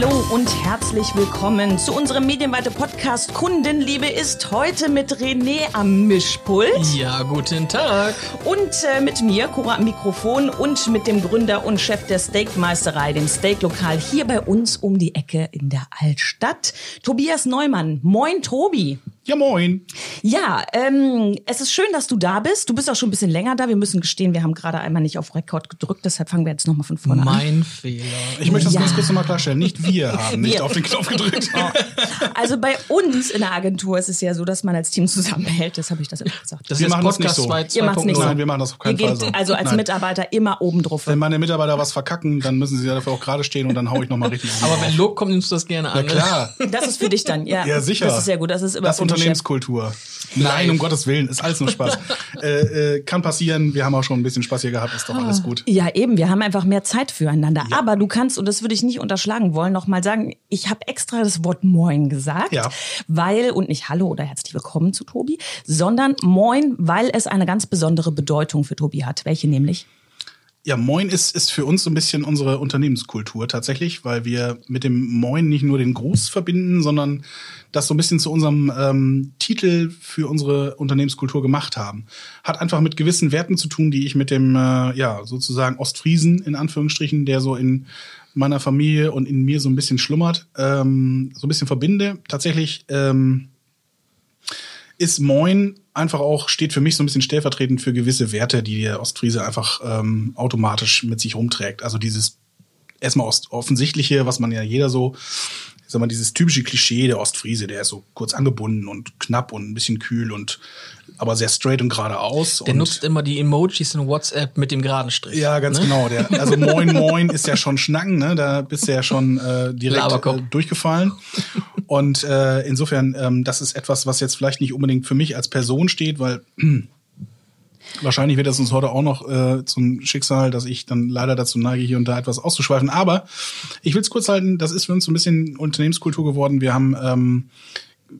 Hallo und herzlich willkommen zu unserem medienweite Podcast Kundenliebe ist heute mit René am Mischpult. Ja, guten Tag. Und äh, mit mir, Cora am Mikrofon und mit dem Gründer und Chef der Steakmeisterei, dem Steaklokal hier bei uns um die Ecke in der Altstadt, Tobias Neumann. Moin, Tobi. Ja, moin. Ja, ähm, es ist schön, dass du da bist. Du bist auch schon ein bisschen länger da. Wir müssen gestehen, wir haben gerade einmal nicht auf Rekord gedrückt, deshalb fangen wir jetzt nochmal von vorne mein an. Mein Fehler. Ich möchte das ja. ganz kurz nochmal klarstellen. Nicht wir haben nicht Wir. auf den Knopf gedrückt. Also bei uns in der Agentur ist es ja so, dass man als Team zusammenhält. Das habe ich das immer gesagt. Das Wir ist machen das nicht Podcast so. 2 Ihr macht's nicht so. Nein, wir machen das auf keinen Fall so. also als Nein. Mitarbeiter immer oben drauf. Wenn meine Mitarbeiter was verkacken, dann müssen sie dafür auch gerade stehen und dann hau ich nochmal richtig um. Aber wenn Lob kommt, nimmst du das gerne an. ne? klar. Das ist für dich dann, ja. Ja, sicher. Das ist sehr gut. Das ist immer Das. Unternehmenskultur. Nein, um Gottes Willen, ist alles nur Spaß. äh, äh, kann passieren, wir haben auch schon ein bisschen Spaß hier gehabt, ist doch alles gut. Ja, eben. Wir haben einfach mehr Zeit füreinander. Aber du kannst, und das würde ich nicht unterschlagen wollen, noch mal sagen, ich habe extra das Wort Moin gesagt, Ja. weil, und nicht Hallo oder herzlich willkommen zu Tobi, sondern Moin, weil es eine ganz besondere Bedeutung für Tobi hat. Welche nämlich? Ja, Moin ist, ist für uns so ein bisschen unsere Unternehmenskultur tatsächlich, weil wir mit dem Moin nicht nur den Gruß verbinden, sondern das so ein bisschen zu unserem ähm, Titel für unsere Unternehmenskultur gemacht haben. Hat einfach mit gewissen Werten zu tun, die ich mit dem, äh, ja, sozusagen Ostfriesen in Anführungsstrichen, der so in meiner Familie und in mir so ein bisschen schlummert, ähm, so ein bisschen verbinde. Tatsächlich ähm, ist Moin einfach auch, steht für mich so ein bisschen stellvertretend für gewisse Werte, die der Ostfriese einfach ähm, automatisch mit sich rumträgt. Also dieses erstmal offensichtliche, was man ja jeder so, ich sag mal, dieses typische Klischee der Ostfriese, der ist so kurz angebunden und knapp und ein bisschen kühl und aber sehr straight und geradeaus. Der und nutzt immer die Emojis in WhatsApp mit dem geraden Strich. ja, ganz ne? genau. Der, also Moin Moin ist ja schon Schnacken, ne? Da bist du ja schon äh, direkt äh, durchgefallen. Und äh, insofern, ähm, das ist etwas, was jetzt vielleicht nicht unbedingt für mich als Person steht, weil wahrscheinlich wird das uns heute auch noch äh, zum Schicksal, dass ich dann leider dazu neige, hier und da etwas auszuschweifen. Aber ich will es kurz halten, das ist für uns so ein bisschen Unternehmenskultur geworden. Wir haben ähm,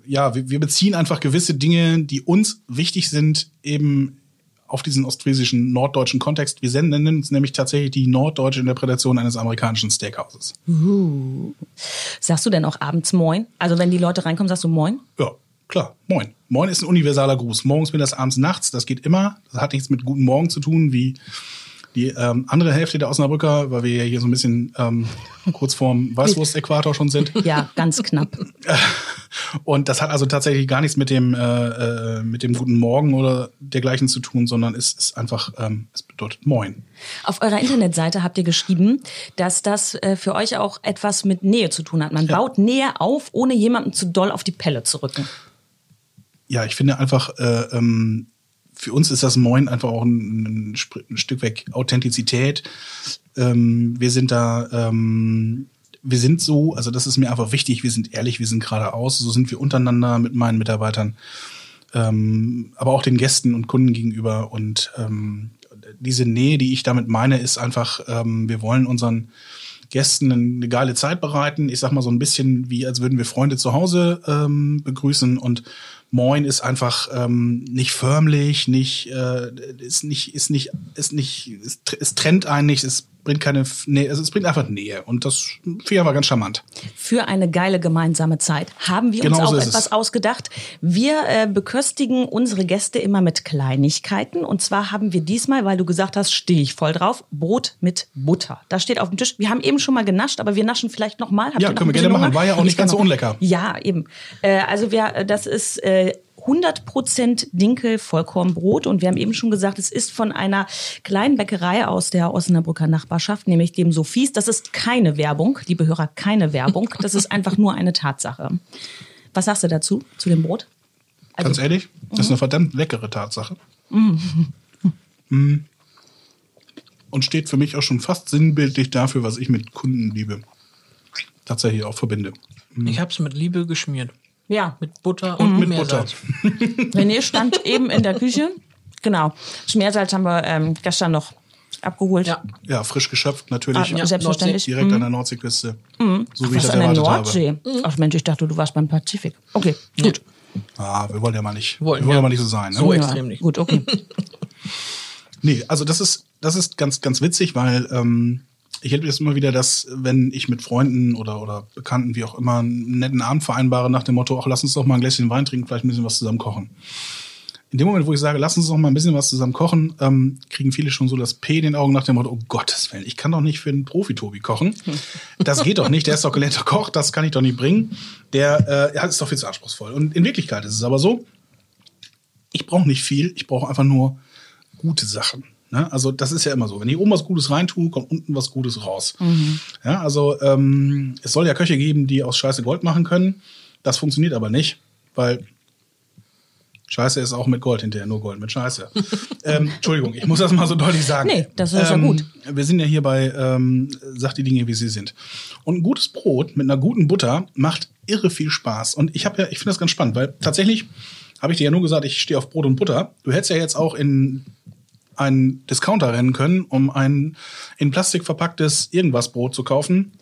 ja, wir, wir beziehen einfach gewisse Dinge, die uns wichtig sind, eben auf diesen ostfriesischen, norddeutschen Kontext. Wir senden- nennen uns nämlich tatsächlich die norddeutsche Interpretation eines amerikanischen Steakhouses. Sagst du denn auch abends Moin? Also wenn die Leute reinkommen, sagst du Moin? Ja, klar. Moin. Moin ist ein universaler Gruß. Morgens, mittags, abends, nachts. Das geht immer. Das hat nichts mit Guten Morgen zu tun, wie die ähm, andere Hälfte der Osnabrücker, weil wir ja hier so ein bisschen ähm, kurz vorm Weißwurst-Äquator schon sind. Ja, ganz knapp. Und das hat also tatsächlich gar nichts mit dem, äh, äh, mit dem Guten Morgen oder dergleichen zu tun, sondern es ist einfach, ähm, es bedeutet Moin. Auf eurer Internetseite habt ihr geschrieben, dass das äh, für euch auch etwas mit Nähe zu tun hat. Man baut Nähe auf, ohne jemandem zu doll auf die Pelle zu rücken. Ja, ich finde einfach, äh, ähm, für uns ist das Moin einfach auch ein, ein, ein Stück weg Authentizität. Ähm, wir sind da, ähm, wir sind so, also das ist mir einfach wichtig, wir sind ehrlich, wir sind geradeaus, so sind wir untereinander mit meinen Mitarbeitern, ähm, aber auch den Gästen und Kunden gegenüber. Und ähm, diese Nähe, die ich damit meine, ist einfach, ähm, wir wollen unseren Gästen eine geile Zeit bereiten. Ich sag mal so ein bisschen wie, als würden wir Freunde zu Hause ähm, begrüßen und Moin ist einfach ähm, nicht förmlich, nicht äh, ist nicht ist nicht ist nicht es, tr- es trennt einen nicht, es bringt keine Nähe, also es bringt einfach Nähe und das finde ich aber ganz charmant. Für eine geile gemeinsame Zeit haben wir uns Genau so auch etwas es. ausgedacht. Wir äh, beköstigen unsere Gäste immer mit Kleinigkeiten. Und zwar haben wir diesmal, weil du gesagt hast, stehe ich voll drauf, Brot mit Butter. Das steht auf dem Tisch. Wir haben eben schon mal genascht, aber wir naschen vielleicht noch mal. Habt Ja, können wir gerne machen. War ja auch nicht Ich kann ganz so unlecker. Ja, eben. Äh, also wir, äh, das ist äh, 100% Dinkel Vollkornbrot und wir haben eben schon gesagt, es ist von einer kleinen Bäckerei aus der Osnabrücker Nachbarschaft, nämlich dem Sophies. Das ist keine Werbung, liebe Hörer, keine Werbung. Das ist einfach nur eine Tatsache. Was sagst du dazu, zu dem Brot? Also- Ganz ehrlich, das ist eine verdammt leckere Tatsache. Mm. Und steht für mich auch schon fast sinnbildlich dafür, was ich mit Kundenliebe tatsächlich auch verbinde. Ich habe es mit Liebe geschmiert. Ja, Mit Butter und Mit Meersalz. René stand eben in der Küche. Genau. Schmeersalz haben wir ähm, gestern noch abgeholt. Ja. Ja, frisch geschöpft natürlich. Ah, selbstverständlich. Direkt an der Nordseeküste. So wie ich das an der erwartet Nordsee. habe. Ach Mensch, ich dachte, du warst beim Pazifik. Okay, gut. Ah, wir wollen ja mal nicht, Wollen, wir wollen ja. ja mal nicht so sein. Ne? So Ja, extrem nicht. Gut, okay. Nee, also das ist, das ist ganz, ganz witzig, weil ähm, ich erlebe das immer wieder, dass wenn ich mit Freunden oder, oder Bekannten, wie auch immer, einen netten Abend vereinbare nach dem Motto, ach, lass uns doch mal ein Gläschen Wein trinken, vielleicht ein bisschen was zusammen kochen. In dem Moment, wo ich sage, lass uns doch mal ein bisschen was zusammen kochen, ähm, kriegen viele schon so das P in den Augen nach dem Motto, oh Gottes Willen, ich kann doch nicht für einen Profi-Tobi kochen. Das geht doch nicht, der ist doch gelernter Koch, das kann ich doch nicht bringen. Der äh, ist doch viel zu anspruchsvoll. Und in Wirklichkeit ist es aber so, ich brauche nicht viel, ich brauche einfach nur gute Sachen. Ne? Also das ist ja immer so. Wenn ich oben was Gutes reintue, kommt unten was Gutes raus. Ja, also ähm, es soll ja Köche geben, die aus Scheiße Gold machen können. Das funktioniert aber nicht, weil Scheiße ist auch mit Gold hinterher, nur Gold mit Scheiße. ähm, Entschuldigung, ich muss das mal so deutlich sagen. Nee, das ist ja ähm, gut. Wir sind ja hier bei ähm, Sag die Dinge, wie sie sind. Und ein gutes Brot mit einer guten Butter macht irre viel Spaß. Und ich habe ja, ich finde das ganz spannend, weil tatsächlich habe ich dir ja nur gesagt, ich stehe auf Brot und Butter. Du hättest ja jetzt auch in einen Discounter rennen können, um ein in Plastik verpacktes irgendwas Brot zu kaufen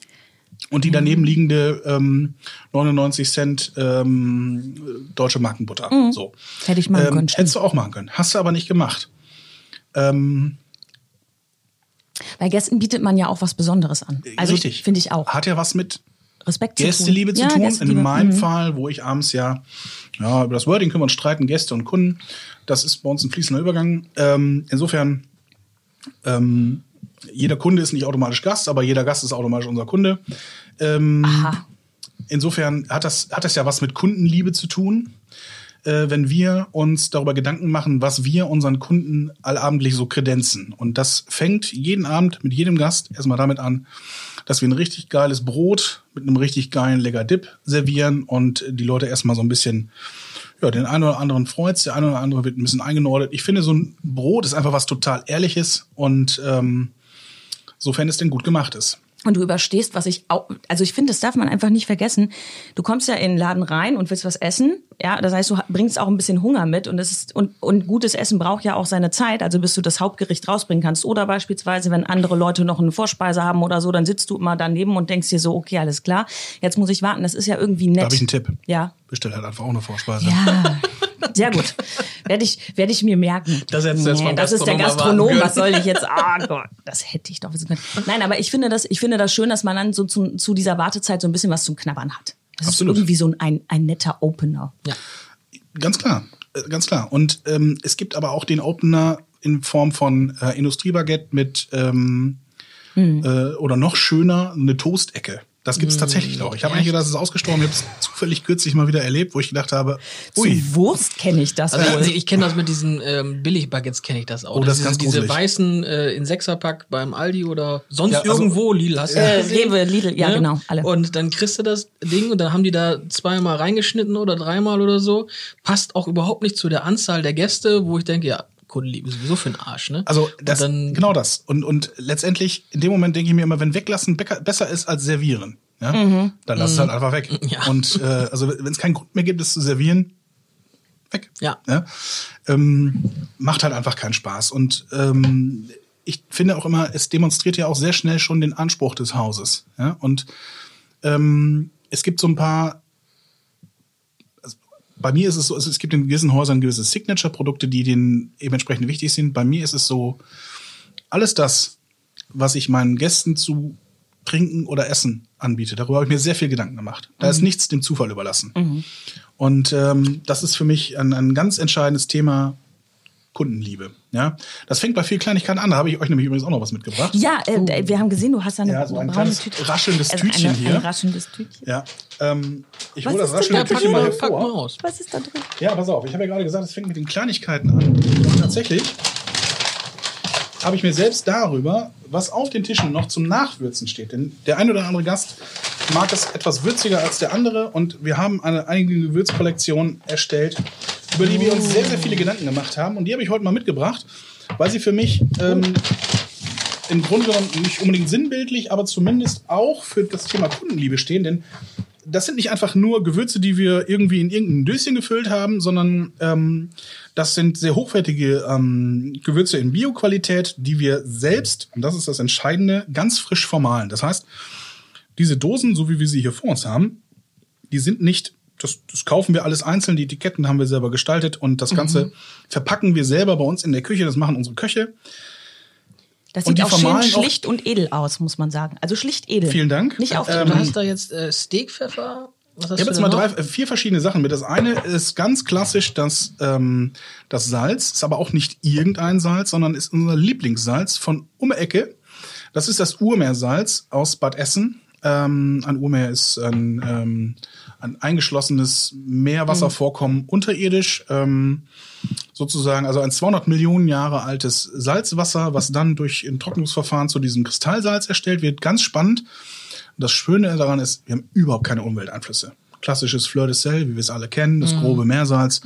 und die daneben liegende ähm, 99 Cent ähm, deutsche Markenbutter. So. Hätte ich machen Ähm, können, hättest du auch machen können. Hast du aber nicht gemacht. Ähm, Bei Gästen bietet man ja auch was Besonderes an. Also richtig. finde ich auch. Hat ja was mit Respekt Gästeliebe zu zu tun. tun. Ja, Gästeliebe. In meinem Mhm. Fall, wo ich abends ja, ja, über das Wording können wir uns streiten, Gäste und Kunden. Das ist bei uns ein fließender Übergang. Ähm, insofern, ähm, jeder Kunde ist nicht automatisch Gast, aber jeder Gast ist automatisch unser Kunde. Ähm, Aha. insofern hat das, hat das ja was mit Kundenliebe zu tun, äh, wenn wir uns darüber Gedanken machen, was wir unseren Kunden allabendlich so kredenzen. Und das fängt jeden Abend mit jedem Gast erstmal damit an, dass wir ein richtig geiles Brot mit einem richtig geilen lecker Dip servieren und die Leute erstmal so ein bisschen, ja, den einen oder anderen freut's, der eine oder andere wird ein bisschen eingenordet. Ich finde, so ein Brot ist einfach was total Ehrliches und ähm, sofern es denn gut gemacht ist. Und du überstehst, was ich auch, also ich finde, das darf man einfach nicht vergessen. Du kommst ja in den Laden rein und willst was essen. Ja, das heißt, du bringst auch ein bisschen Hunger mit und das ist, und, und gutes Essen braucht ja auch seine Zeit, also bis du das Hauptgericht rausbringen kannst. Oder beispielsweise, wenn andere Leute noch eine Vorspeise haben oder so, dann sitzt du immer daneben und denkst dir so, okay, alles klar, jetzt muss ich warten. Das ist ja irgendwie nett. Da habe ich einen Tipp. Ja. Bestell halt einfach auch eine Vorspeise. Ja. Sehr gut. Werde ich, werde ich mir merken. Das vom das ist der Gastronom Was soll ich jetzt? Ah Gott, das hätte ich doch wissen können. Nein, aber ich finde das, ich finde das schön, dass man dann so zu, zu dieser Wartezeit so ein bisschen was zum Knabbern hat. Das Absolut. ist irgendwie so ein, ein, ein netter Opener. Ja. Ganz klar, ganz klar. Und ähm, es gibt aber auch den Opener in Form von äh, Industriebaguette mit ähm, äh, oder noch schöner eine Toastecke. Das gibt's tatsächlich auch. Ich habe eigentlich gedacht, das ist ausgestorben. Ich habe es zufällig kürzlich mal wieder erlebt, wo ich gedacht habe, ui, Zu Wurst kenne ich das Also wohl. ich, ich kenne das mit diesen ähm, Billigbaguettes, kenne ich das auch. Oh, das ist ist ganz diese gruselig. weißen äh, in Sechserpack beim Aldi oder sonst Ja, also- irgendwo, Lidl hast du Äh, das? Rewe, Lidl, ja, genau, alle. Und dann kriegst du das Ding und dann haben die da zweimal reingeschnitten oder dreimal oder so. Passt auch überhaupt nicht zu der Anzahl der Gäste, wo ich denke, ja, Kundenliebe sowieso für den Arsch, ne? Also das, genau das. Und, und letztendlich, in dem Moment denke ich mir immer, wenn weglassen besser ist als servieren, ja, dann lass es halt einfach weg. Ja. Und äh, also wenn es keinen Grund mehr gibt, es zu servieren, weg. Ja. Ähm, macht halt einfach keinen Spaß. Und ähm, ich finde auch immer, es demonstriert ja auch sehr schnell schon den Anspruch des Hauses. Ja? Und ähm, es gibt so ein paar bei mir ist es so, also es gibt in gewissen Häusern gewisse Signature-Produkte, die denen eben entsprechend wichtig sind. Bei mir ist es so, alles das, was ich meinen Gästen zu trinken oder essen anbiete, darüber habe ich mir sehr viel Gedanken gemacht. Da ist nichts dem Zufall überlassen. Und ähm, das ist für mich ein, ein ganz entscheidendes Thema Kundenliebe. Ja, das fängt bei viel Kleinigkeiten an. Da habe ich euch nämlich übrigens auch noch was mitgebracht. Ja, äh, wir haben gesehen, du hast da eine Ja, so ein braune kleines Tüte. raschelndes Also Tütchen eine, hier. Ein raschelndes Tütchen. Ja, ähm, ich Was hole das raschelnde da Tütchen mal drin? pack mal hervor. aus. Was ist da drin? Ja, pass auf, ich habe ja gerade gesagt, es fängt mit den Kleinigkeiten an. Und tatsächlich habe ich mir selbst darüber, was auf den Tischen noch zum Nachwürzen steht. Denn der ein oder andere Gast mag es etwas würziger als der andere. Und wir haben eine eigene Gewürzkollektion erstellt, über die wir uns sehr, sehr viele Gedanken gemacht haben. Und die habe ich heute mal mitgebracht, weil sie für mich ähm, im Grunde genommen nicht unbedingt sinnbildlich, aber zumindest auch für das Thema Kundenliebe stehen. Denn das sind nicht einfach nur Gewürze, die wir irgendwie in irgendein Döschen gefüllt haben, sondern ähm, das sind sehr hochwertige ähm, Gewürze in Bioqualität, die wir selbst, und das ist das Entscheidende, ganz frisch vermahlen. Das heißt, diese Dosen, so wie wir sie hier vor uns haben, die sind nicht, das, das kaufen wir alles einzeln, die Etiketten haben wir selber gestaltet und das Ganze verpacken wir selber bei uns in der Küche, das machen unsere Köche. Das sieht auch schön vermahlen auch- schlicht und edel aus, muss man sagen. Also schlicht edel. Vielen Dank. Nicht auf Ähm, Du hast da jetzt äh, Steakpfeffer. Ich habe jetzt mal drei, äh, vier verschiedene Sachen mit. Das eine ist ganz klassisch das, ähm, das Salz, ist aber auch nicht irgendein Salz, sondern ist unser Lieblingssalz von um die Ecke. Das ist das Urmeersalz aus Bad Essen. Ähm, ein Urmeer ist ein, ähm, ein eingeschlossenes Meerwasservorkommen unterirdisch. Ähm, sozusagen, also ein 200 Millionen Jahre altes Salzwasser, was dann durch ein Trocknungsverfahren zu diesem Kristallsalz erstellt wird. Ganz spannend. Das Schöne daran ist, wir haben überhaupt keine Umwelteinflüsse. Klassisches Fleur de Sel, wie wir es alle kennen, das grobe Meersalz,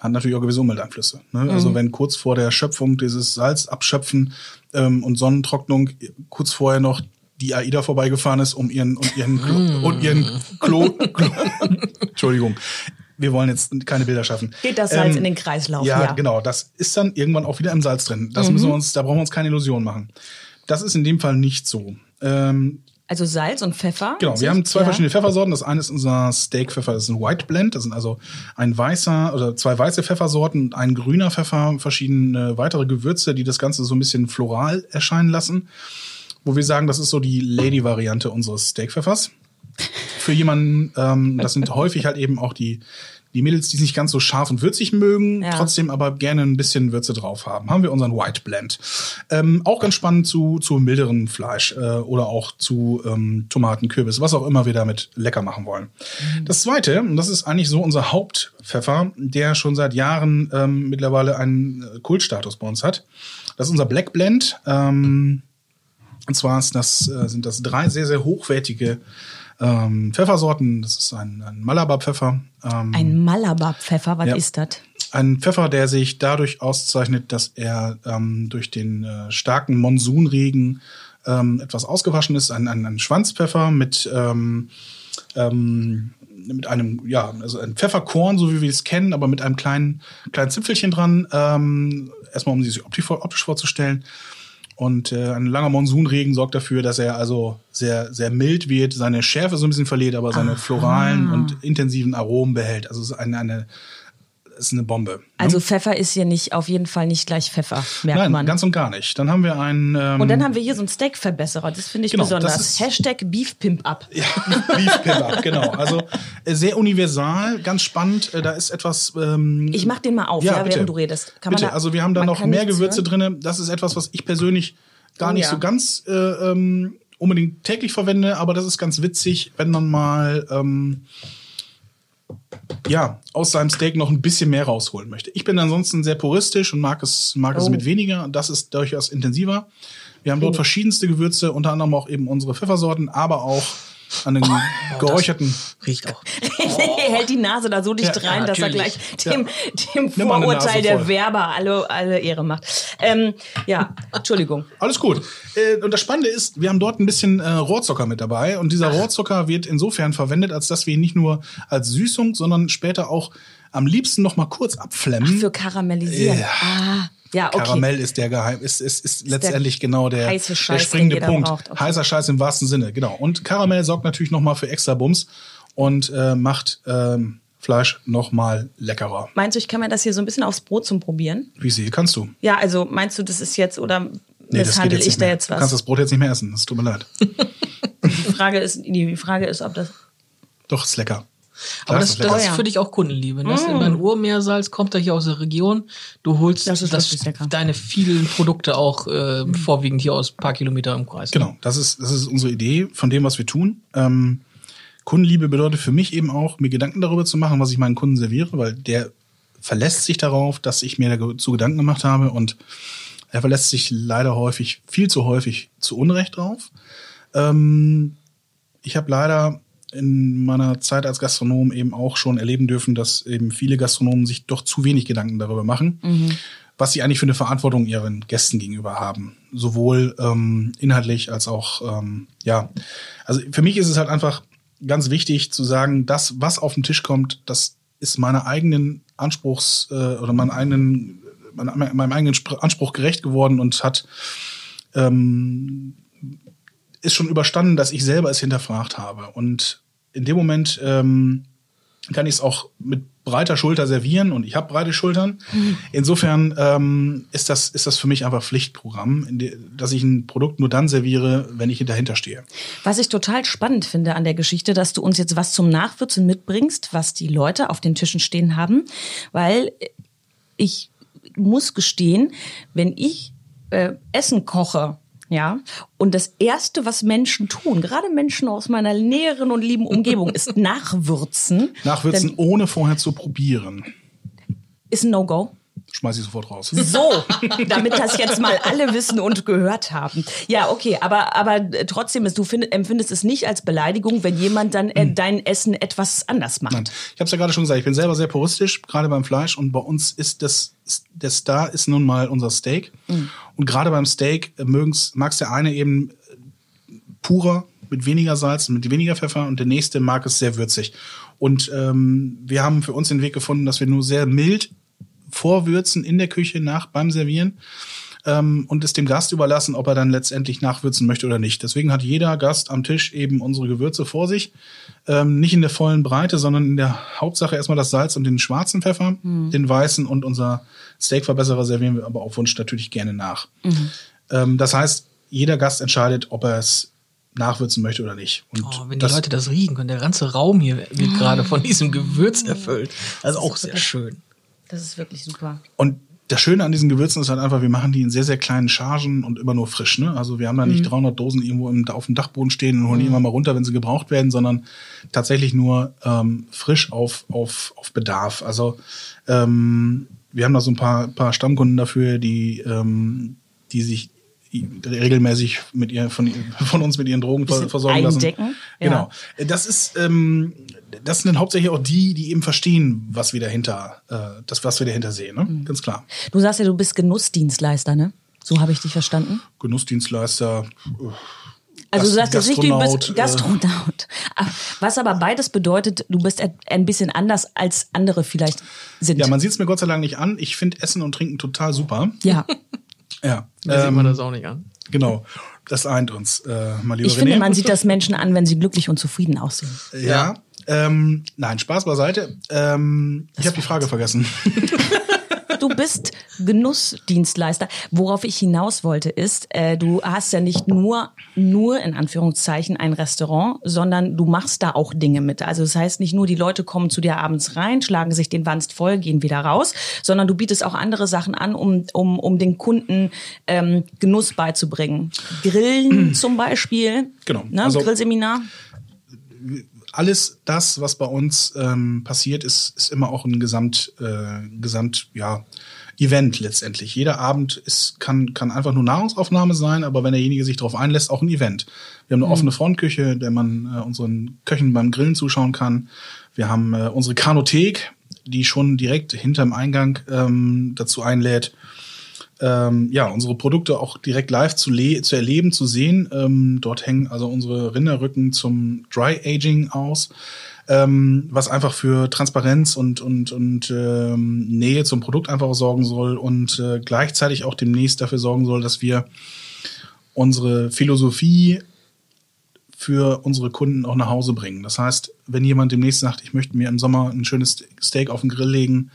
hat natürlich auch gewisse Umwelteinflüsse. Ne? Also wenn kurz vor der Schöpfung dieses Salz abschöpfen ähm, und Sonnentrocknung kurz vorher noch die AIDA vorbeigefahren ist, um ihren und ihren Klo, und ihren Klo, Klo Entschuldigung. Wir wollen jetzt keine Bilder schaffen. Geht das Salz Ähm, in den Kreislauf? ja, Ja, genau. Das ist dann irgendwann auch wieder im Salz drin. Das müssen wir uns, da brauchen wir uns keine Illusion machen. Das ist in dem Fall nicht so. Ähm, Also Salz und Pfeffer. Genau, wir haben zwei Ja. verschiedene Pfeffersorten. Das eine ist unser Steakpfeffer, das ist ein White Blend. Das sind also ein weißer oder zwei weiße Pfeffersorten und ein grüner Pfeffer, verschiedene weitere Gewürze, die das Ganze so ein bisschen floral erscheinen lassen. Wo wir sagen, das ist so die Lady-Variante unseres Steakpfeffers. Für jemanden, ähm, das sind häufig halt eben auch die, die Mädels, die es nicht ganz so scharf und würzig mögen, Ja. trotzdem aber gerne ein bisschen Würze drauf haben. Haben wir unseren White Blend. Ähm, auch ganz spannend zu, zu milderem Fleisch äh, oder auch zu ähm, Tomaten, Kürbis, was auch immer wir damit lecker machen wollen. Das zweite, und das ist eigentlich so unser Hauptpfeffer, der schon seit Jahren ähm, mittlerweile einen äh, Kultstatus bei uns hat. Das ist unser Black Blend. Ähm, und zwar ist das, äh, sind das drei sehr, sehr hochwertige ähm, Pfeffersorten. Das ist ein, ein Malabar-Pfeffer. Ähm, Ein Malabar-Pfeffer, was Ja. ist das? ein Pfeffer, der sich dadurch auszeichnet, dass er ähm, durch den äh, starken Monsunregen ähm, etwas ausgewaschen ist. Ein, ein, ein Schwanzpfeffer mit, ähm, ähm, mit einem, ja, also ein Pfefferkorn, so wie wir es kennen, aber mit einem kleinen, kleinen Zipfelchen dran. Ähm, erstmal, um sie sich optisch, optisch vorzustellen. Und äh, ein langer Monsunregen sorgt dafür, dass er also sehr, sehr mild wird, seine Schärfe so ein bisschen verliert, aber seine floralen und intensiven Aromen behält. Also es ist eine, eine, ist eine Bombe. Also Pfeffer ist hier nicht auf jeden Fall nicht gleich Pfeffer, merkt Nein, man. ganz und gar nicht. Dann haben wir einen ähm, und dann haben wir hier so einen Steakverbesserer, das finde ich Genau, das besonders. ist- Hashtag Beef Pimp Up. ja, Beef Kebab, genau. Also äh, sehr universal, ganz spannend. Äh, Da ist etwas. Ähm, Ich mach den mal auf, ja, während du redest. Kann man bitte. da- also wir haben da noch mehr Gewürze hören? drinne. Das ist etwas, was ich persönlich gar Oh, nicht ja. so ganz äh, ähm, unbedingt täglich verwende, aber das ist ganz witzig, wenn man mal ähm, ja aus seinem Steak noch ein bisschen mehr rausholen möchte. Ich bin ansonsten sehr puristisch und mag es mag es Oh. mit weniger. Das ist durchaus intensiver. Wir haben dort verschiedenste Gewürze, unter anderem auch eben unsere Pfeffersorten, aber auch an den geräucherten Riecht auch. er hält die Nase da so dicht Ja, rein, dass er gleich dem, dem Vorurteil der. Werber alle, alle Ehre macht. Ähm, ja, Entschuldigung. Alles gut. Äh, und das Spannende ist, wir haben dort ein bisschen äh, Rohrzucker mit dabei. Und dieser Rohrzucker wird insofern verwendet, als dass wir ihn nicht nur als Süßung, sondern später auch am liebsten noch mal kurz abflemmen. Für Karamellisieren. Ja. Ah, ja, okay. Karamell ist der Geheim, ist, ist, ist letztendlich genau der, heiße der Scheiß, springende den jeder Punkt. Okay. Heißer Scheiß im wahrsten Sinne, genau. Und Karamell sorgt natürlich noch mal für extra Bums und äh, macht ähm, Fleisch noch mal leckerer. Meinst du, ich kann mir das hier so ein bisschen aufs Brot zum Probieren? Wie sie kannst du? Ja, also meinst du, das ist jetzt oder Nee, das misshandle ich da jetzt Du kannst was? das Brot jetzt nicht mehr essen. Das tut mir leid. Die Frage ist, die Frage ist, ob das. Doch, ist lecker. Aber das, ist das lecker. ist für dich auch Kundenliebe. Das mm. Mein Urmeersalz kommt da hier aus der Region. Du holst Das ist das, deine vielen Produkte auch äh, vorwiegend hier aus ein paar Kilometer im Kreis. Genau, das ist, das ist unsere Idee von dem, was wir tun. Ähm, Kundenliebe bedeutet für mich eben auch, mir Gedanken darüber zu machen, was ich meinen Kunden serviere, weil der verlässt sich darauf, dass ich mir dazu Gedanken gemacht habe und er verlässt sich leider häufig, viel zu häufig zu Unrecht drauf. Ähm, ich habe leider in meiner Zeit als Gastronom eben auch schon erleben dürfen, dass eben viele Gastronomen sich doch zu wenig Gedanken darüber machen, was sie eigentlich für eine Verantwortung ihren Gästen gegenüber haben. Sowohl ähm, inhaltlich als auch, ähm, ja. Also für mich ist es halt einfach ganz wichtig zu sagen, das, was auf den Tisch kommt, das ist meiner eigenen Anspruchs äh, oder meinem eigenen, meinem, eigenen Spr- Anspruch gerecht geworden und hat ähm, ist schon überstanden, dass ich selber es hinterfragt habe. Und in dem Moment ähm, kann ich es auch mit breiter Schulter servieren und ich habe breite Schultern. Insofern ähm, ist das ist das für mich einfach Pflichtprogramm, de, dass ich ein Produkt nur dann serviere, wenn ich dahinter stehe. Was ich total spannend finde an der Geschichte, dass du uns jetzt was zum Nachwürzen mitbringst, was die Leute auf den Tischen stehen haben, weil ich muss gestehen, wenn ich äh, Essen koche ja, und das Erste, was Menschen tun, gerade Menschen aus meiner näheren und lieben Umgebung, ist nachwürzen. Nachwürzen, ohne vorher zu probieren. Ist ein No-Go schmeiße ich sofort raus. So, damit das jetzt mal alle wissen und gehört haben. Ja, okay, aber, aber trotzdem, ist, du find, empfindest es nicht als Beleidigung, wenn jemand dann äh, hm. dein Essen etwas anders macht. Nein. Ich habe es ja gerade schon gesagt, ich bin selber sehr puristisch, gerade beim Fleisch. Und bei uns ist das, der Star ist nun mal unser Steak. Mhm. Und gerade beim Steak mag es der eine eben purer, mit weniger Salz, mit weniger Pfeffer und der nächste mag es sehr würzig. Und ähm, wir haben für uns den Weg gefunden, dass wir nur sehr mild vorwürzen in der Küche nach beim Servieren ähm, und es dem Gast überlassen, ob er dann letztendlich nachwürzen möchte oder nicht. Deswegen hat jeder Gast am Tisch eben unsere Gewürze vor sich. Ähm, nicht in der vollen Breite, sondern in der Hauptsache erstmal das Salz und den schwarzen Pfeffer, mhm. den weißen und unser Steakverbesserer servieren wir aber auf Wunsch natürlich gerne nach. Mhm. Ähm, das heißt, jeder Gast entscheidet, ob er es nachwürzen möchte oder nicht. Und oh, wenn die Leute das riechen können, der ganze Raum hier wird gerade von diesem Gewürz erfüllt. Also auch sehr schön. Das ist wirklich super. Und das Schöne an diesen Gewürzen ist halt einfach, wir machen die in sehr, sehr kleinen Chargen und immer nur frisch. Ne? Also wir haben da nicht mhm. 300 Dosen irgendwo im, auf dem Dachboden stehen und holen die mhm. immer mal runter, wenn sie gebraucht werden, sondern tatsächlich nur ähm, frisch auf, auf, auf Bedarf. Also ähm, wir haben da so ein paar, paar Stammkunden dafür, die, ähm, die sich regelmäßig mit ihr, von, von uns mit ihren Drogen versorgen eindecken. lassen. Genau. Ja. Das ist, ähm, das sind dann hauptsächlich auch die, die eben verstehen, was wir dahinter, äh, das, was wir dahinter sehen, ne? Mhm. Ganz klar. Du sagst ja, du bist Genussdienstleister, ne? So habe ich dich verstanden. Genussdienstleister. Äh, also du sagst jetzt nicht, du bist äh, Gastronaut. Was aber beides bedeutet, du bist ein bisschen anders als andere vielleicht sind. Ja, man sieht es mir Gott sei Dank nicht an. Ich finde Essen und Trinken total super. Ja. Ja. Da ähm, sieht man ähm, das auch nicht an. Genau. Das eint uns, äh, mal lieber Ich René. finde, man sieht das Menschen an, wenn sie glücklich und zufrieden aussehen. Ja. ja. Ähm, nein, Spaß beiseite. Ähm, ich habe die Frage vergessen. du bist Genussdienstleister. Worauf ich hinaus wollte ist, äh, du hast ja nicht nur, nur in Anführungszeichen ein Restaurant, sondern du machst da auch Dinge mit. Also das heißt nicht nur, die Leute kommen zu dir abends rein, schlagen sich den Wanst voll, gehen wieder raus, sondern du bietest auch andere Sachen an, um, um, um den Kunden ähm, Genuss beizubringen. Grillen zum Beispiel. Genau. Ne? Also, Grillseminar alles das, was bei uns ähm, passiert, ist, ist immer auch ein Gesamt, äh, Gesamt, ja, Event letztendlich. Jeder Abend ist, kann, kann einfach nur Nahrungsaufnahme sein, aber wenn derjenige sich darauf einlässt, auch ein Event. Wir haben eine mhm. offene Frontküche, der man äh, unseren Köchen beim Grillen zuschauen kann. Wir haben äh, unsere Kanothek, die schon direkt hinterm Eingang ähm, dazu einlädt, ähm, ja, unsere Produkte auch direkt live zu, zu erleben, zu sehen. Ähm, dort hängen also unsere Rinderrücken zum Dry Aging aus, ähm, was einfach für Transparenz und, und, und ähm, Nähe zum Produkt einfach sorgen soll und äh, gleichzeitig auch demnächst dafür sorgen soll, dass wir unsere Philosophie für unsere Kunden auch nach Hause bringen. Das heißt, wenn jemand demnächst sagt, ich möchte mir im Sommer ein schönes Steak auf den Grill legen,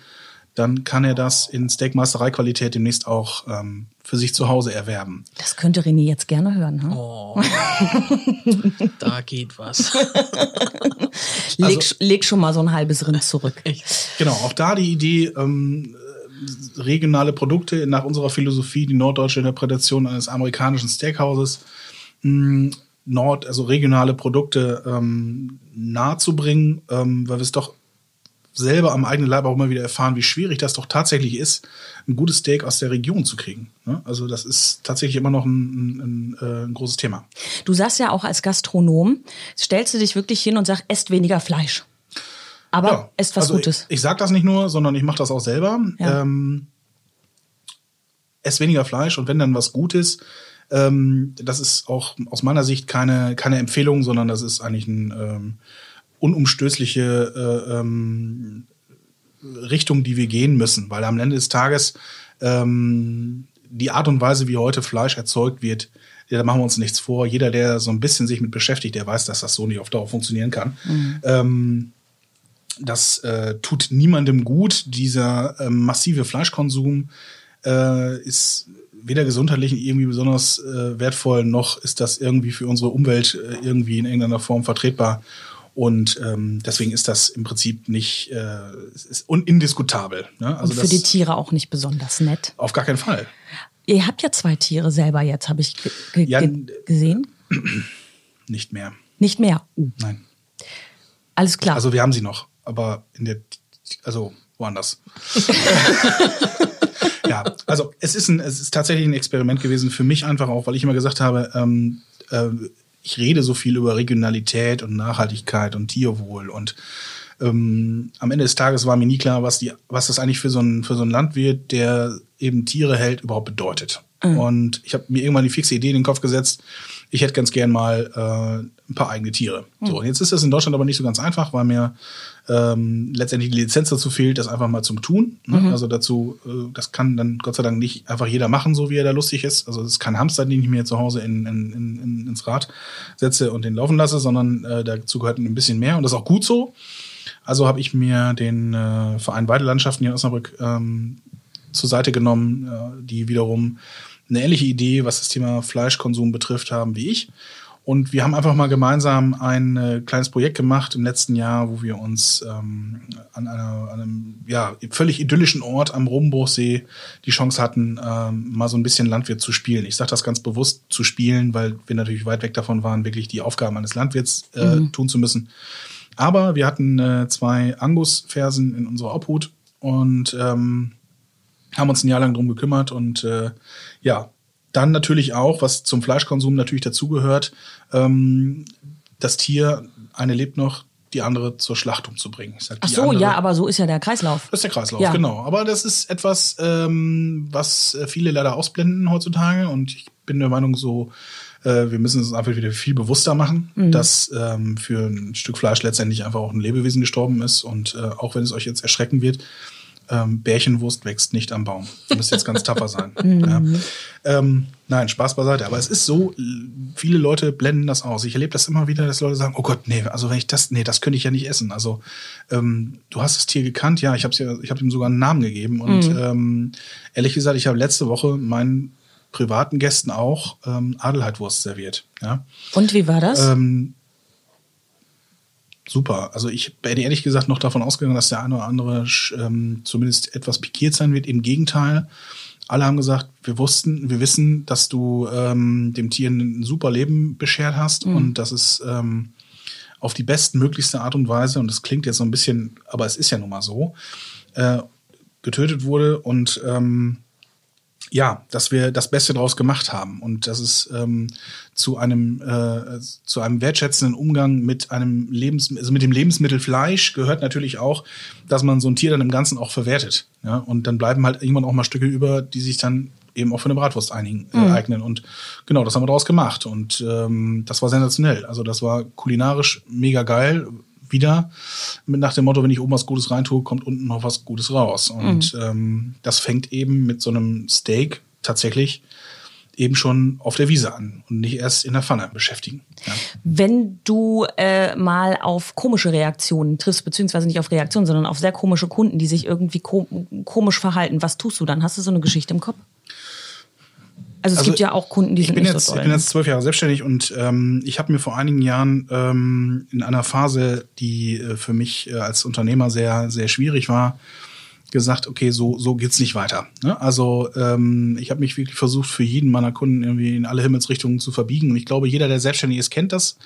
dann kann er das in Steakmasterei-Qualität demnächst auch ähm, für sich zu Hause erwerben. Das könnte René jetzt gerne hören. Hm? Oh, da geht was. leg, also, leg, schon mal so ein halbes Rind zurück. Genau, auch da die Idee, ähm, regionale Produkte nach unserer Philosophie, die norddeutsche Interpretation eines amerikanischen Steakhauses, mh, Nord, also regionale Produkte ähm, nahezubringen, ähm, weil wir es doch selber am eigenen Leib auch immer wieder erfahren, wie schwierig das doch tatsächlich ist, ein gutes Steak aus der Region zu kriegen. Ne? Also das ist tatsächlich immer noch ein, ein, äh, ein, großes Thema. Du sagst ja auch als Gastronom, stellst du dich wirklich hin und sagst, esst weniger Fleisch. Aber ja, esst was also Gutes. Ich, ich sage das nicht nur, sondern ich mache das auch selber. Ja. Ähm, ess weniger Fleisch und wenn dann was Gutes, ähm, das ist auch aus meiner Sicht keine, keine Empfehlung, sondern das ist eigentlich ein ähm, unumstößliche äh, ähm, Richtung, die wir gehen müssen, weil am Ende des Tages ähm, die Art und Weise, wie heute Fleisch erzeugt wird, ja, da machen wir uns nichts vor. Jeder, der so ein bisschen sich mit beschäftigt, der weiß, dass das so nicht auf Dauer funktionieren kann. Mhm. Ähm, das äh, tut niemandem gut. Dieser äh, massive Fleischkonsum äh, ist weder gesundheitlich irgendwie besonders äh, wertvoll, noch ist das irgendwie für unsere Umwelt äh, irgendwie in irgendeiner Form vertretbar. Und ähm, deswegen ist das im Prinzip nicht äh, indiskutabel. Ne? Also Und für die Tiere auch nicht besonders nett. Auf gar keinen Fall. Ihr habt ja zwei Tiere selber jetzt, habe ich Ja, gesehen. Nicht mehr. Nicht mehr. Uh, Nein. alles klar. Also wir haben sie noch, aber in der, also woanders. ja, also es ist ein, es ist tatsächlich ein Experiment gewesen für mich einfach auch, weil ich immer gesagt habe, ähm, äh, ich rede so viel über Regionalität und Nachhaltigkeit und Tierwohl und ähm, am Ende des Tages war mir nie klar, was die, was das eigentlich für so ein für so ein Landwirt, der eben Tiere hält, überhaupt bedeutet. Und ich habe mir irgendwann die fixe Idee in den Kopf gesetzt, ich hätte ganz gern mal äh, ein paar eigene Tiere. So, und jetzt ist das in Deutschland aber nicht so ganz einfach, weil mir ähm, letztendlich die Lizenz dazu fehlt, das einfach mal zum Tun. Ne? Also dazu, äh, das kann dann Gott sei Dank nicht einfach jeder machen, so wie er da lustig ist. Also das ist kein Hamster, den ich mir zu Hause in, in, in, ins Rad setze und den laufen lasse, sondern äh, dazu gehört ein bisschen mehr und das ist auch gut so. Also habe ich mir den äh, Verein Weidelandschaften hier in Osnabrück ähm, zur Seite genommen, äh, die wiederum eine ähnliche Idee, was das Thema Fleischkonsum betrifft, haben wie ich. Und wir haben einfach mal gemeinsam ein äh, kleines Projekt gemacht im letzten Jahr, wo wir uns ähm, an, einer, an einem ja, völlig idyllischen Ort am Robenbruchsee die Chance hatten, ähm, mal so ein bisschen Landwirt zu spielen. Ich sage das ganz bewusst zu spielen, weil wir natürlich weit weg davon waren, wirklich die Aufgaben eines Landwirts äh, Mhm. tun zu müssen. Aber wir hatten äh, zwei Angus-Fersen in unserer Obhut und ähm, haben uns ein Jahr lang drum gekümmert und äh, ja, dann natürlich auch, was zum Fleischkonsum natürlich dazugehört, ähm, das Tier, eine lebt noch, die andere zur Schlachtung zu bringen. Ich sag, Ach so, andere, ja, aber so ist ja der Kreislauf. Das ist der Kreislauf, Ja. genau. Aber das ist etwas, ähm, was äh, viele leider ausblenden heutzutage und ich bin der Meinung, so äh, wir müssen es einfach wieder viel bewusster machen, dass ähm, für ein Stück Fleisch letztendlich einfach auch ein Lebewesen gestorben ist und äh, auch wenn es euch jetzt erschrecken wird, ähm, Bärchenwurst wächst nicht am Baum. Ihr müsst jetzt ganz tapfer sein. ja. ähm, nein, Spaß beiseite. Aber es ist so, viele Leute blenden das aus. Ich erlebe das immer wieder, dass Leute sagen, oh Gott, nee, also wenn ich das, nee, das könnte ich ja nicht essen. Also ähm, du hast das Tier gekannt, ja, ich habe ja, ich habe ihm sogar einen Namen gegeben. Und ähm, ehrlich gesagt, ich habe letzte Woche meinen privaten Gästen auch ähm, Adelheidwurst serviert. Ja. Und wie war das? Ähm, super. Also ich bin ehrlich gesagt noch davon ausgegangen, dass der eine oder andere ähm, zumindest etwas pikiert sein wird. Im Gegenteil, alle haben gesagt, wir wussten, wir wissen, dass du ähm, dem Tier ein super Leben beschert hast und dass es ähm, auf die bestmöglichste Art und Weise, und das klingt jetzt so ein bisschen, aber es ist ja nun mal so, äh, getötet wurde und ähm, ja, dass wir das Beste draus gemacht haben und dass es ähm, zu einem äh, zu einem wertschätzenden Umgang mit einem Lebens also mit dem Lebensmittel Fleisch gehört natürlich auch, dass man so ein Tier dann im Ganzen auch verwertet. Ja, und dann bleiben halt irgendwann auch mal Stücke über, die sich dann eben auch für eine Bratwurst einigen, äh, eignen. Und genau, das haben wir daraus gemacht. Und ähm, das war sensationell. Also das war kulinarisch mega geil. Wieder mit nach dem Motto, wenn ich oben was Gutes reintue, kommt unten noch was Gutes raus. Und ähm, das fängt eben mit so einem Steak tatsächlich eben schon auf der Wiese an und nicht erst in der Pfanne beschäftigen. Ja. Wenn du äh, mal auf komische Reaktionen triffst, beziehungsweise nicht auf Reaktionen, sondern auf sehr komische Kunden, die sich irgendwie ko komisch verhalten, was tust du dann? Hast du so eine Geschichte im Kopf? Also es Also, gibt ja auch Kunden, die ich sind bin nicht jetzt, so ich doll. bin ne? jetzt zwölf Jahre selbstständig und ähm, ich habe mir vor einigen Jahren ähm, in einer Phase, die äh, für mich äh, als Unternehmer sehr, sehr schwierig war, gesagt, okay, so, so geht's nicht weiter. Ne? Also ähm, ich habe mich wirklich versucht, für jeden meiner Kunden irgendwie in alle Himmelsrichtungen zu verbiegen. Und ich glaube, jeder, der selbstständig ist, kennt das,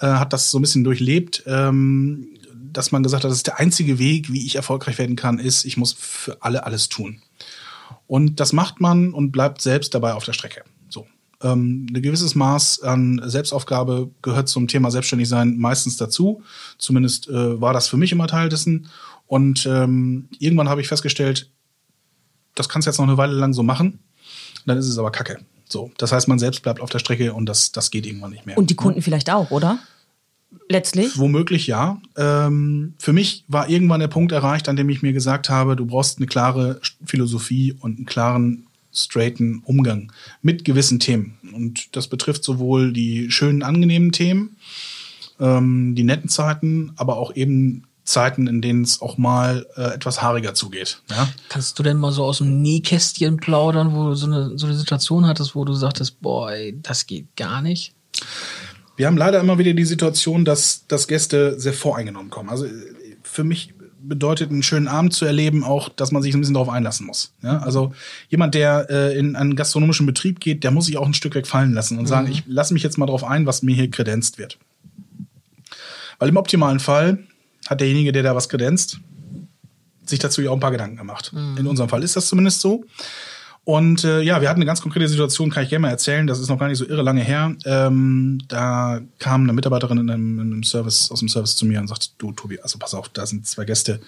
äh, hat das so ein bisschen durchlebt, ähm, dass man gesagt hat, das ist der einzige Weg, wie ich erfolgreich werden kann, ist, ich muss für alle alles tun. Und das macht man und bleibt selbst dabei auf der Strecke. So. Ähm, ein gewisses Maß an Selbstaufgabe gehört zum Thema Selbstständigsein meistens dazu. Zumindest äh, war das für mich immer Teil dessen. Und ähm, irgendwann habe ich festgestellt, das kannst du jetzt noch eine Weile lang so machen. Dann ist es aber Kacke. So. Das heißt, man selbst bleibt auf der Strecke und das, das geht irgendwann nicht mehr. Und die Kunden vielleicht auch, oder? Letztlich? Womöglich ja. Ähm, für mich war irgendwann der Punkt erreicht, an dem ich mir gesagt habe, du brauchst eine klare Philosophie und einen klaren, straighten Umgang mit gewissen Themen. Und das betrifft sowohl die schönen, angenehmen Themen, ähm, die netten Zeiten, aber auch eben Zeiten, in denen es auch mal äh, etwas haariger zugeht. Ja? Kannst du denn mal so aus dem Nähkästchen plaudern, wo du so eine, so eine Situation hattest, wo du sagtest, boah, ey, das geht gar nicht? Wir haben leider immer wieder die Situation, dass, dass Gäste sehr voreingenommen kommen. Also für mich bedeutet, einen schönen Abend zu erleben, auch, dass man sich ein bisschen darauf einlassen muss. Ja? Also jemand, der äh, in einen gastronomischen Betrieb geht, der muss sich auch ein Stück weg fallen lassen und sagen, ich lasse mich jetzt mal darauf ein, was mir hier kredenzt wird. Weil im optimalen Fall hat derjenige, der da was kredenzt, sich dazu ja auch ein paar Gedanken gemacht. In unserem Fall ist das zumindest so. Und äh, ja, wir hatten eine ganz konkrete Situation, kann ich gerne mal erzählen. Das ist noch gar nicht so irre lange her. Ähm, da kam eine Mitarbeiterin in einem, in einem Service aus dem Service zu mir und sagt: Du, Tobi, also pass auf, da sind zwei Gäste,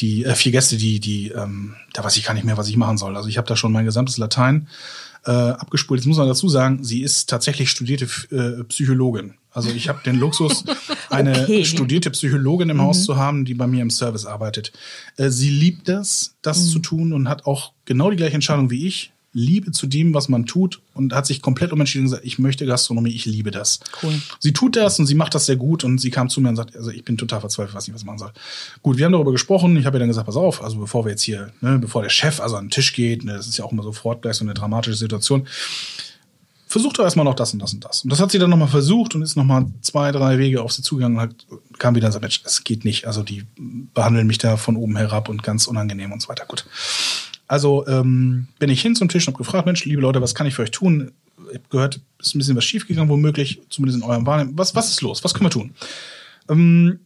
die äh, vier Gäste, die, die, ähm, da weiß ich gar nicht mehr, was ich machen soll. Also ich habe da schon mein gesamtes Latein äh, abgespult. Jetzt muss man dazu sagen, sie ist tatsächlich studierte äh, Psychologin. Also ich habe den Luxus, eine Okay. studierte Psychologin im Haus zu haben, die bei mir im Service arbeitet. Äh, sie liebt das, das zu tun und hat auch genau die gleiche Entscheidung wie ich. Liebe zu dem, was man tut und hat sich komplett umentschieden und gesagt, ich möchte Gastronomie, ich liebe das. Cool. Sie tut das und sie macht das sehr gut und sie kam zu mir und sagt, also ich bin total verzweifelt, weiß nicht, was machen soll. Gut, wir haben darüber gesprochen. Ich habe ihr dann gesagt, pass auf, also bevor wir jetzt hier, ne, bevor der Chef also an den Tisch geht, ne, das ist ja auch immer sofort gleich so eine dramatische Situation. Versuch doch erstmal noch das und das und das. Und das hat sie dann nochmal versucht und ist nochmal zwei, drei Wege auf sie zugegangen und hat, kam wieder und sagt, Mensch, es geht nicht. Also die behandeln mich da von oben herab und ganz unangenehm und so weiter. Gut. Also ähm, bin ich hin zum Tisch und habe gefragt, Mensch, liebe Leute, was kann ich für euch tun? Ich habe gehört, ist ein bisschen was schiefgegangen, womöglich, zumindest in eurem Wahrnehmen. Was, was ist los? Was können wir tun? Ähm,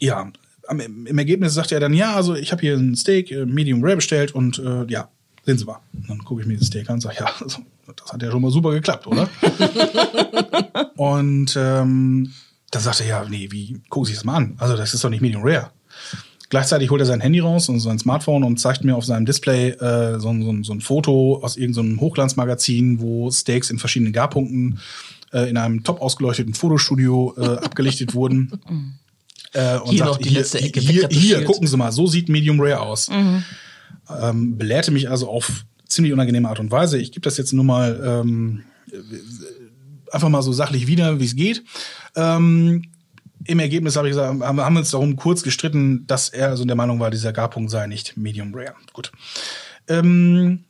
ja, im Ergebnis sagt er dann, ja, also ich habe hier ein Steak, äh, Medium Rare bestellt und äh, ja, sehen Sie mal. Und dann gucke ich mir das Steak an und sage, ja, also, das hat ja schon mal super geklappt, oder? und ähm, dann sagt er, ja, nee, wie gucken Sie sich das mal an? Also das ist doch nicht Medium Rare. Gleichzeitig holt er sein Handy raus und sein Smartphone und zeigt mir auf seinem Display äh, so, ein- so, so ein Foto aus irgendeinem Hochglanzmagazin, wo Steaks in verschiedenen Garpunkten äh, in einem top ausgeleuchteten Fotostudio äh, abgelichtet wurden. Äh, und Hier noch die letzte Ecke hier, hier, gucken Sie mal, so sieht Medium Rare aus. Ähm, belehrte mich also auf ziemlich unangenehme Art und Weise. Ich gebe das jetzt nur mal ähm, einfach mal so sachlich wieder, wie es geht. Ähm, Im Ergebnis habe ich gesagt, haben, wir uns darum kurz gestritten, dass er also der Meinung war, dieser Garpunkt sei nicht Medium Rare. Gut. Ähm,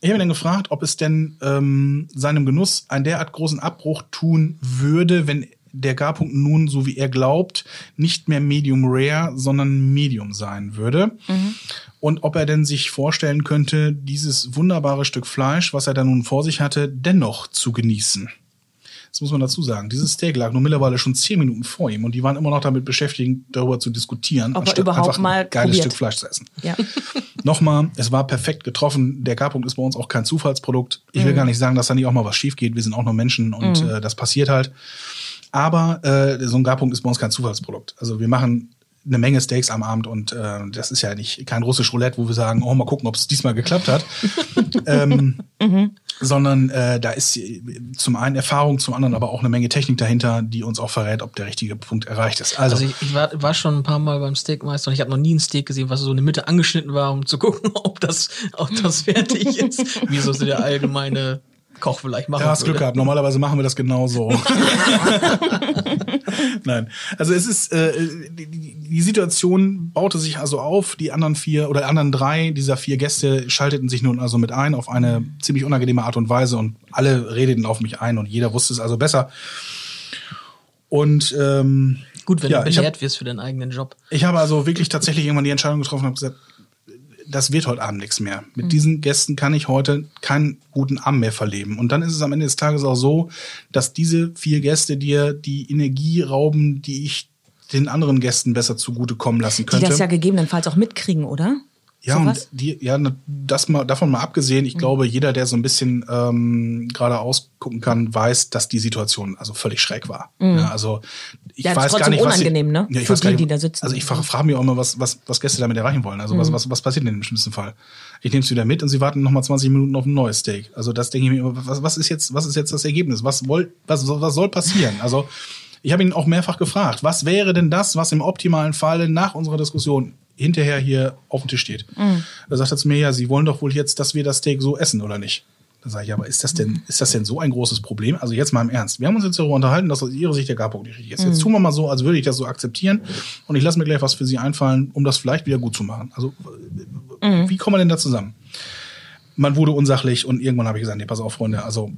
ich habe ihn dann gefragt, ob es denn ähm, seinem Genuss einen derart großen Abbruch tun würde, wenn der Garpunkt nun, so wie er glaubt, nicht mehr Medium Rare, sondern Medium sein würde. Und ob er denn sich vorstellen könnte, dieses wunderbare Stück Fleisch, was er da nun vor sich hatte, dennoch zu genießen. Das muss man dazu sagen. Dieses Steak lag nur mittlerweile schon zehn Minuten vor ihm und die waren immer noch damit beschäftigt, darüber zu diskutieren, Ob anstatt überhaupt einfach mal ein geiles probiert. Stück Fleisch zu essen. Ja. Nochmal, es war perfekt getroffen. Der Garpunkt ist bei uns auch kein Zufallsprodukt. Ich will gar nicht sagen, dass da nicht auch mal was schief geht. Wir sind auch nur Menschen und äh, das passiert halt. Aber äh, so ein Garpunkt ist bei uns kein Zufallsprodukt. Also wir machen eine Menge Steaks am Abend und äh, das ist ja nicht kein russisch Roulette, wo wir sagen, oh, mal gucken, ob es diesmal geklappt hat. ähm, Sondern äh, da ist zum einen Erfahrung, zum anderen aber auch eine Menge Technik dahinter, die uns auch verrät, ob der richtige Punkt erreicht ist. Also, Also ich, ich war, war schon ein paar Mal beim Steakmeister und ich habe noch nie ein Steak gesehen, was so in der Mitte angeschnitten war, um zu gucken, ob das, ob das fertig ist. Wie so der allgemeine Koch vielleicht machen Ja, hast Glück gehabt. Normalerweise machen wir das genauso. Nein, also es ist äh, die, die Situation baute sich also auf. Die anderen vier oder anderen drei dieser vier Gäste schalteten sich nun also mit ein auf eine ziemlich unangenehme Art und Weise und alle redeten auf mich ein und jeder wusste es also besser. Und ähm, Gut, wenn ja, du hab- belehrt wirst für deinen eigenen Job. ich habe also wirklich tatsächlich irgendwann die Entscheidung getroffen und habe gesagt, das wird heute Abend nichts mehr. Mit diesen Gästen kann ich heute keinen guten Abend mehr verleben. Und dann ist es am Ende des Tages auch so, dass diese vier Gäste dir die Energie rauben, die ich den anderen Gästen besser zugutekommen lassen Die könnte. das ja gegebenenfalls auch mitkriegen, oder? Ja, Sowas? und die, ja, das mal, davon mal abgesehen, ich glaube, jeder, der so ein bisschen ähm, geradeaus gucken kann, weiß, dass die Situation also völlig schräg war. Ja, also ich Ja, das ist weiß gar trotzdem nicht, was unangenehm, sie, ne? Ja, ich Für weiß die, nicht, die da sitzen. Also ich frage frag mich auch immer, was, was, was Gäste damit erreichen wollen. Also was, was, was passiert denn im schlimmsten Fall? Ich nehme es wieder mit und sie warten noch mal 20 Minuten auf ein neues Steak. Also das denke ich mir immer, was, was ist jetzt, was ist jetzt das Ergebnis? Was, woll, was, was soll passieren? Also ich habe ihn auch mehrfach gefragt, was wäre denn das, was im optimalen Falle nach unserer Diskussion hinterher hier auf dem Tisch steht? Da sagt er zu mir, ja, Sie wollen doch wohl jetzt, dass wir das Steak so essen, oder nicht? Da Da sage ich, aber ist das denn, ist das denn so ein großes Problem? Also jetzt mal im Ernst. Wir haben uns jetzt darüber unterhalten, dass aus Ihrer Sicht der Garpunkt nicht richtig ist. Jetzt tun wir mal so, als würde ich das so akzeptieren und ich lasse mir gleich was für Sie einfallen, um das vielleicht wieder gut zu machen. Also wie kommen wir denn da zusammen? Man wurde unsachlich und irgendwann habe ich gesagt, nee, pass auf, Freunde, also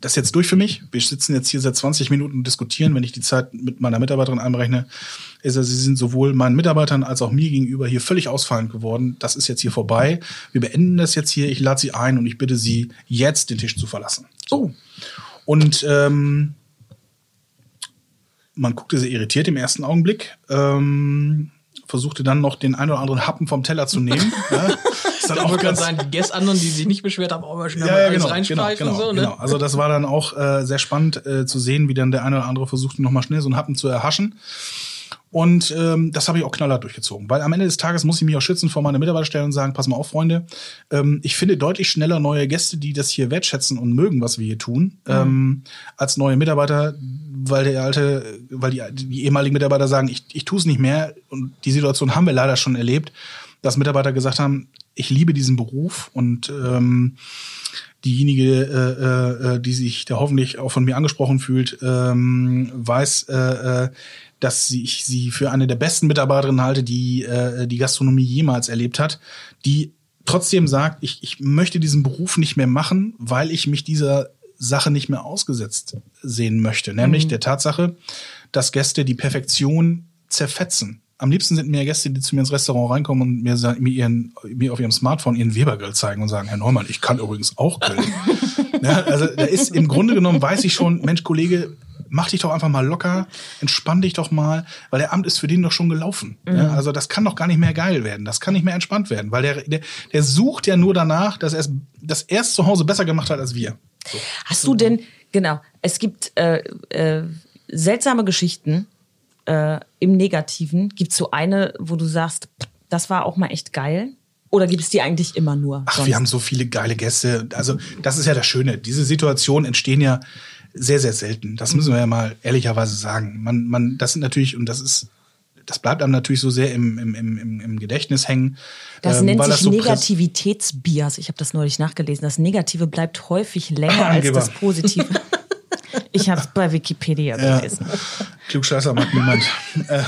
das ist jetzt durch für mich. Wir sitzen jetzt hier seit 20 Minuten und diskutieren. Wenn ich die Zeit mit meiner Mitarbeiterin einberechne, ist er, sie sind sowohl meinen Mitarbeitern als auch mir gegenüber hier völlig ausfallend geworden. Das ist jetzt hier vorbei. Wir beenden das jetzt hier. Ich lade sie ein und ich bitte sie, jetzt den Tisch zu verlassen. So. Oh. Und ähm, man guckte sehr irritiert im ersten Augenblick. Ähm, versuchte dann noch den einen oder anderen Happen vom Teller zu nehmen. ja. Ist dann auch ganz, sagen, die Gäste anderen, die sich nicht beschwert haben, auch mal schnell ja, ja, genau, genau, genau, so, ne? genau. Also das war dann auch äh, sehr spannend äh, zu sehen, wie dann der eine oder andere versuchte, noch mal schnell so einen Happen zu erhaschen. Und ähm, das habe ich auch knallhart durchgezogen. Weil am Ende des Tages muss ich mich auch schützen vor meine Mitarbeiterstellen und sagen, pass mal auf, Freunde, ähm, ich finde deutlich schneller neue Gäste, die das hier wertschätzen und mögen, was wir hier tun, ähm, als neue Mitarbeiter, weil der alte, weil die, die ehemaligen Mitarbeiter sagen, ich, ich tue es nicht mehr. Und die Situation haben wir leider schon erlebt, dass Mitarbeiter gesagt haben, ich liebe diesen Beruf und ähm, diejenige, äh, äh, die sich da hoffentlich auch von mir angesprochen fühlt, ähm, weiß, äh, äh, dass ich sie für eine der besten Mitarbeiterinnen halte, die äh, die Gastronomie jemals erlebt hat, die trotzdem sagt, ich, ich möchte diesen Beruf nicht mehr machen, weil ich mich dieser Sache nicht mehr ausgesetzt sehen möchte, nämlich der Tatsache, dass Gäste die Perfektion zerfetzen. Am liebsten sind mir Gäste, die zu mir ins Restaurant reinkommen und mir, mir, ihren, mir auf ihrem Smartphone ihren Webergrill zeigen und sagen, Herr Neumann, ich kann übrigens auch grillen. ja, also da ist im Grunde genommen, weiß ich schon, Mensch, Kollege, mach dich doch einfach mal locker, entspann dich doch mal, weil der Abend ist für den doch schon gelaufen. Ja, also das kann doch gar nicht mehr geil werden, das kann nicht mehr entspannt werden, weil der, der, der sucht ja nur danach, dass er es dass er es zu Hause besser gemacht hat als wir. Hast du denn, genau, es gibt äh, äh, seltsame Geschichten äh, im Negativen. Gibt es so eine, wo du sagst, das war auch mal echt geil? Oder gibt es die eigentlich immer nur? Ach, sonst? wir haben so viele geile Gäste. Also, das ist ja das Schöne. Diese Situationen entstehen ja sehr, sehr selten. Das müssen wir ja mal ehrlicherweise sagen. Man, man, das sind natürlich, und das ist, das bleibt einem natürlich so sehr im, im, im, im Gedächtnis hängen. Das ähm, nennt sich so Negativitätsbias. Ich habe das neulich nachgelesen. Das Negative bleibt häufig länger als Angeber. das Positive. Ich habe es bei Wikipedia gelesen. Klugscheißer mag niemand. äh,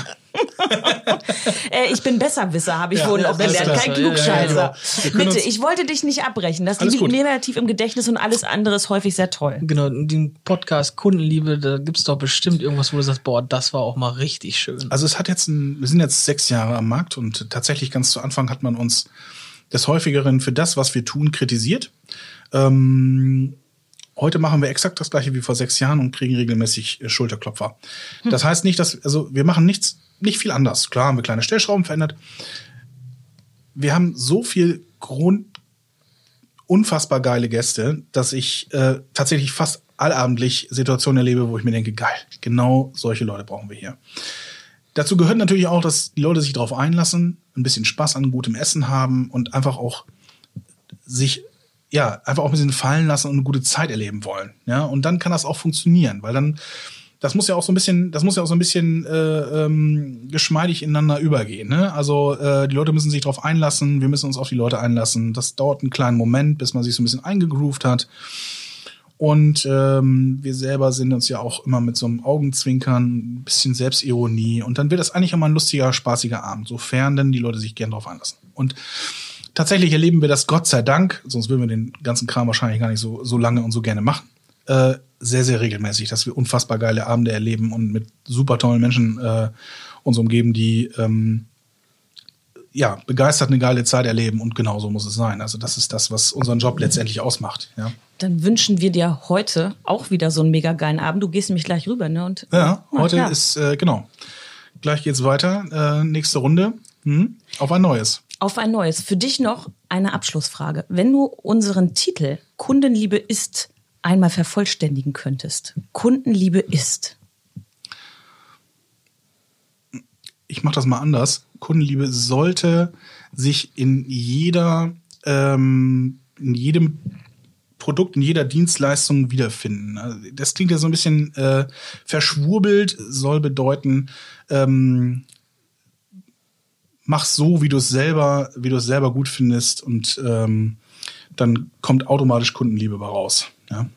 Äh, ich bin Besserwisser, habe ich Ja, vorhin ja, auch gelernt. Kein ja, ja, ja, Klugscheißer. genau. Bitte, uns- ich wollte dich nicht abbrechen. Das Alles liegt gut. negativ im Gedächtnis und alles andere ist häufig sehr toll. Genau, in dem Podcast Kundenliebe, da gibt's doch bestimmt irgendwas, wo du sagst, boah, das war auch mal richtig schön. Also es hat jetzt, ein, wir sind jetzt sechs Jahre am Markt und tatsächlich ganz zu Anfang hat man uns des häufigeren für das, was wir tun, kritisiert. Ähm, heute machen wir exakt das gleiche wie vor sechs Jahren und kriegen regelmäßig äh, Schulterklopfer. Das heißt nicht, dass, also wir machen nichts, nicht viel anders. Klar haben wir kleine Stellschrauben verändert. Wir haben so viel Grund, unfassbar geile Gäste, dass ich äh, tatsächlich fast allabendlich Situationen erlebe, wo ich mir denke, geil, genau solche Leute brauchen wir hier. Dazu gehört natürlich auch, dass die Leute sich darauf einlassen, ein bisschen Spaß an gutem Essen haben und einfach auch sich ja einfach auch ein bisschen fallen lassen und eine gute Zeit erleben wollen. Ja, und dann kann das auch funktionieren, weil dann das muss ja auch so ein bisschen, das muss ja auch so ein bisschen äh, ähm, geschmeidig ineinander übergehen. Ne? Also äh, die Leute müssen sich darauf einlassen, wir müssen uns auf die Leute einlassen. Das dauert einen kleinen Moment, bis man sich so ein bisschen eingegroovt hat. Und ähm, wir selber sind uns ja auch immer mit so einem Augenzwinkern, ein bisschen Selbstironie. Und dann wird das eigentlich immer ein lustiger, spaßiger Abend, sofern denn die Leute sich gern drauf einlassen. Und tatsächlich erleben wir das Gott sei Dank, sonst würden wir den ganzen Kram wahrscheinlich gar nicht so, so lange und so gerne machen, äh, sehr, sehr regelmäßig, dass wir unfassbar geile Abende erleben und mit super tollen Menschen äh, uns umgeben, die ähm, ja, begeistert eine geile Zeit erleben und genau so muss es sein. Also das ist das, was unseren Job letztendlich ausmacht. Ja, Dann wünschen wir dir heute auch wieder so einen mega geilen Abend. Du gehst nämlich gleich rüber, ne? Und, ja heute ja. ist, äh, genau. Gleich geht's weiter. Äh, nächste Runde. Hm? Auf ein neues. Auf ein neues. Für dich noch eine Abschlussfrage. Wenn du unseren Titel Kundenliebe ist einmal vervollständigen könntest. Kundenliebe ist. ich mache das mal anders. Kundenliebe sollte sich in jeder, ähm, in jedem Produkt, in jeder Dienstleistung wiederfinden. Also Das klingt ja so ein bisschen äh, verschwurbelt, soll bedeuten, ähm, mach so, wie du es selber, wie du es selber gut findest und ähm, dann kommt automatisch Kundenliebe bei raus. Ja?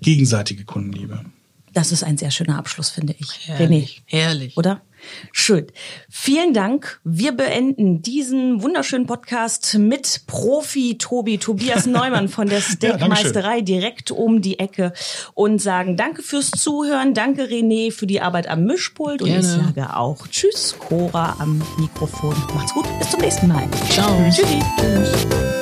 Gegenseitige Kundenliebe. Das ist ein sehr schöner Abschluss, finde ich. Herrlich, herrlich. Oder? Schön. Vielen Dank. Wir beenden diesen wunderschönen Podcast mit Profi Tobi, Tobias Neumann von der Steakmeisterei direkt um die Ecke und sagen Danke fürs Zuhören. Danke René für die Arbeit am Mischpult und Gerne. ich sage auch Tschüss Cora am Mikrofon. Macht's gut. Bis zum nächsten Mal. Ciao. Tschüssi.